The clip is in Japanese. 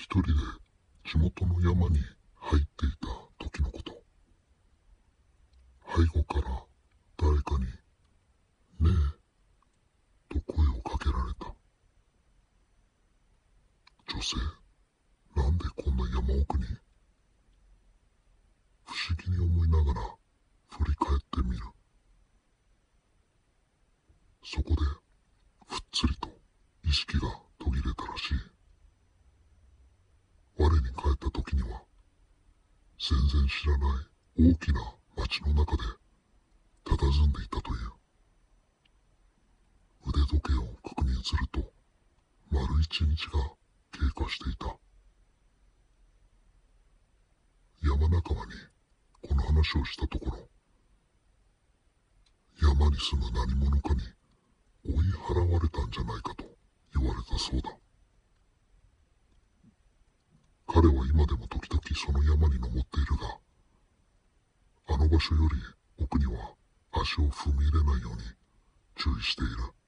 一人で地元の山に入っていた時のこと。背後から誰かに「ねえ」と声をかけられた。女性なんでこんな山奥に？不思議に思いながら振り返ってみる。そこでふっつりと意識が途切れたらしい我に帰った時には全然知らない大きな町の中で佇んでいたという。腕時計を確認すると丸一日が経過していた。山仲間にこの話をしたところ山に住む何者かに追い払われたんじゃないかと言われたそうだ。彼は今でも時々その山に登って場所より奥には足を踏み入れないように注意している。